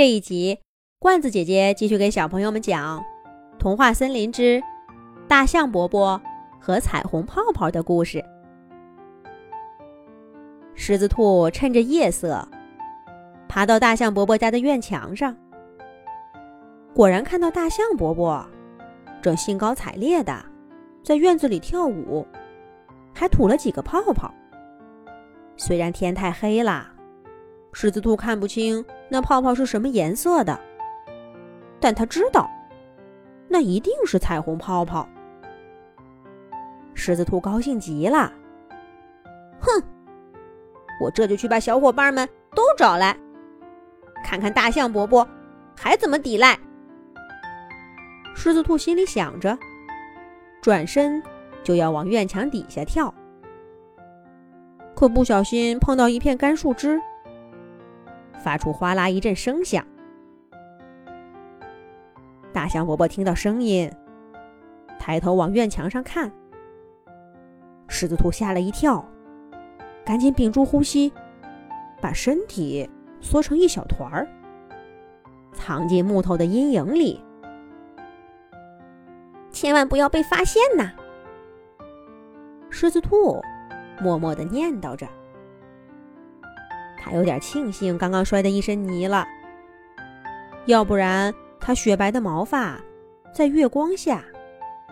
这一集，罐子姐姐继续给小朋友们讲《童话森林之大象伯伯和彩虹泡泡》的故事。狮子兔趁着夜色，爬到大象伯伯家的院墙上，果然看到大象伯伯正兴高采烈的在院子里跳舞，还吐了几个泡泡。虽然天太黑了，狮子兔看不清那泡泡是什么颜色的，但他知道，那一定是彩虹泡泡。狮子兔高兴极了，哼！我这就去把小伙伴们都找来，看看大象伯伯还怎么抵赖。狮子兔心里想着，转身就要往院墙底下跳，可不小心碰到一片干树枝，发出哗啦一阵声响。大象伯伯听到声音，抬头往院墙上看，狮子兔吓了一跳。赶紧屏住呼吸，把身体缩成一小团儿，藏进木头的阴影里。千万不要被发现呐！狮子兔默默的念叨着。他有点庆幸刚刚摔得一身泥了，要不然他雪白的毛发在月光下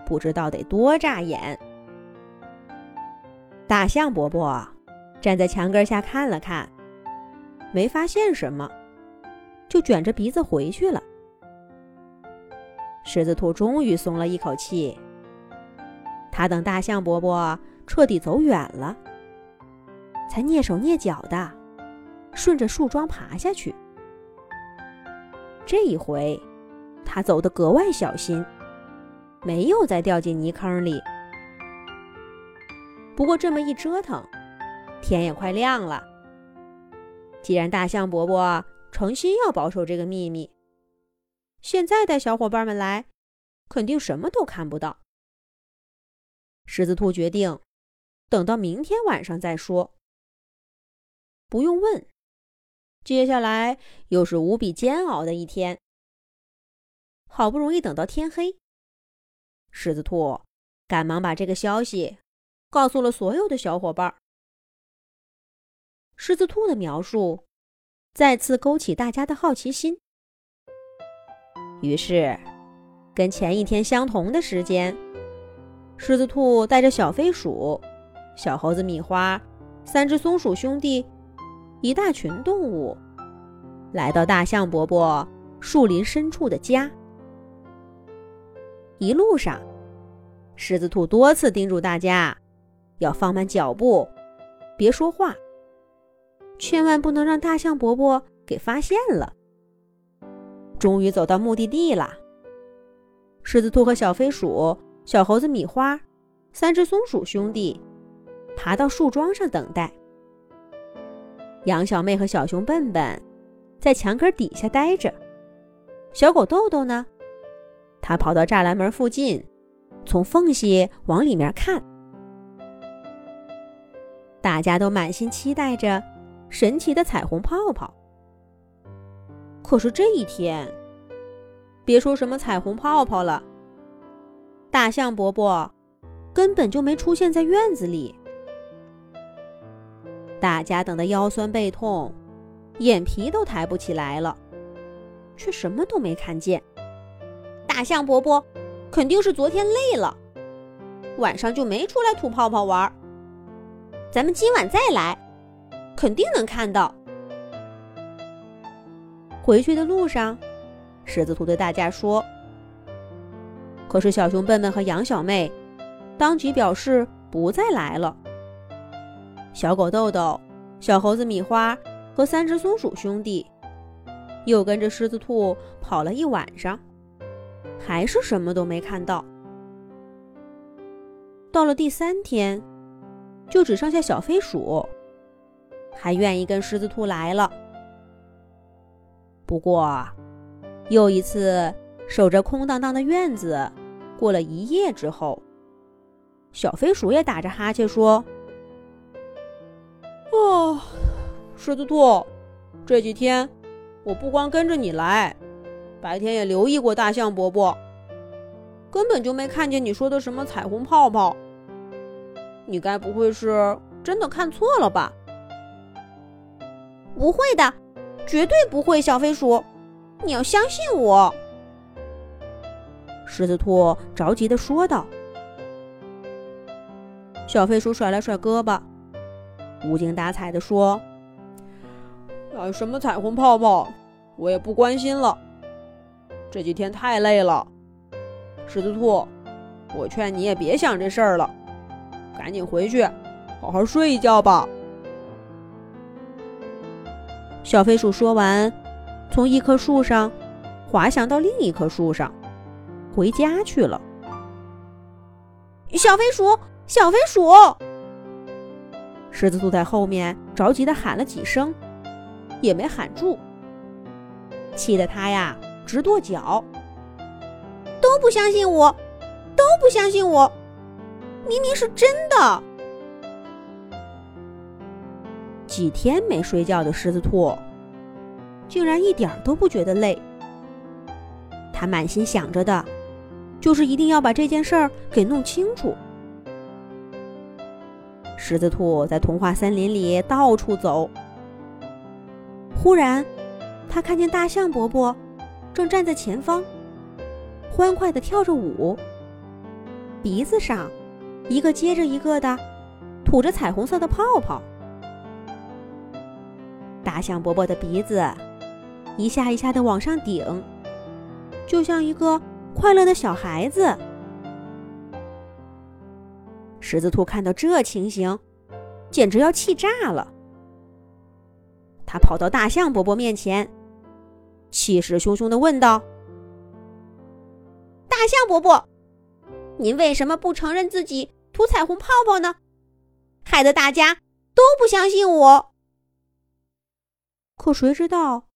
不知道得多扎眼。大象伯伯。站在墙根下看了看，没发现什么，就卷着鼻子回去了。狮子兔终于松了一口气。他等大象伯伯彻底走远了，才蹑手蹑脚的顺着树桩爬下去。这一回，他走得格外小心，没有再掉进泥坑里。不过这么一折腾，天也快亮了。既然大象伯伯诚心要保守这个秘密，现在带小伙伴们来，肯定什么都看不到。狮子兔决定等到明天晚上再说。不用问，接下来又是无比煎熬的一天。好不容易等到天黑，狮子兔赶忙把这个消息告诉了所有的小伙伴。狮子兔的描述再次勾起大家的好奇心。于是，跟前一天相同的时间，狮子兔带着小飞鼠、小猴子米花、三只松鼠兄弟，一大群动物，来到大象伯伯树林深处的家。一路上，狮子兔多次叮嘱大家要放慢脚步，别说话。千万不能让大象伯伯给发现了。终于走到目的地了。狮子兔和小飞鼠、小猴子米花、三只松鼠兄弟爬到树桩上等待。羊小妹和小熊笨笨在墙根底下待着。小狗豆豆呢？它跑到栅栏门附近，从缝隙往里面看。大家都满心期待着。神奇的彩虹泡泡。可是这一天，别说什么彩虹泡泡了，大象伯伯根本就没出现在院子里。大家等得腰酸背痛，眼皮都抬不起来了，却什么都没看见。大象伯伯肯定是昨天累了，晚上就没出来吐泡泡玩。咱们今晚再来。肯定能看到。回去的路上，狮子兔对大家说：“可是小熊笨笨和羊小妹当即表示不再来了。小狗豆豆、小猴子米花和三只松鼠兄弟又跟着狮子兔跑了一晚上，还是什么都没看到。到了第三天，就只剩下小飞鼠。”还愿意跟狮子兔来了。不过，又一次守着空荡荡的院子，过了一夜之后，小飞鼠也打着哈欠说：“哦，狮子兔，这几天我不光跟着你来，白天也留意过大象伯伯，根本就没看见你说的什么彩虹泡泡。你该不会是真的看错了吧？不会的，绝对不会，小飞鼠，你要相信我。狮子兔着急地说道。小飞鼠甩了甩胳膊，无精打采地说：“啊，什么彩虹泡泡，我也不关心了。这几天太累了，狮子兔，我劝你也别想这事儿了，赶紧回去，好好睡一觉吧。”小飞鼠说完，从一棵树上滑翔到另一棵树上，回家去了。小飞鼠。小飞鼠，狮子兔在后面着急的喊了几声，也没喊住，气得他呀直跺脚。都不相信我，都不相信我，明明是真的。几天没睡觉的狮子兔，竟然一点都不觉得累。他满心想着的，就是一定要把这件事儿给弄清楚。狮子兔在童话森林里到处走，忽然，他看见大象伯伯正站在前方，欢快地跳着舞，鼻子上一个接着一个的吐着彩虹色的泡泡。大象伯伯的鼻子一下一下地往上顶，就像一个快乐的小孩子。狮子兔看到这情形，简直要气炸了。他跑到大象伯伯面前，气势汹汹地问道：“大象伯伯，您为什么不承认自己吐彩虹泡泡呢？害得大家都不相信我。”可谁知道，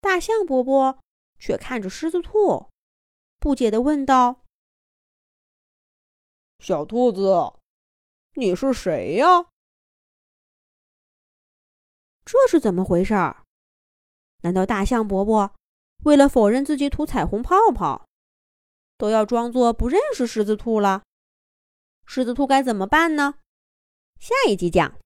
大象伯伯却看着狮子兔，不解地问道。小兔子，你是谁呀？这是怎么回事？难道大象伯伯为了否认自己吐彩虹泡泡，都要装作不认识狮子兔了？狮子兔该怎么办呢？下一集讲。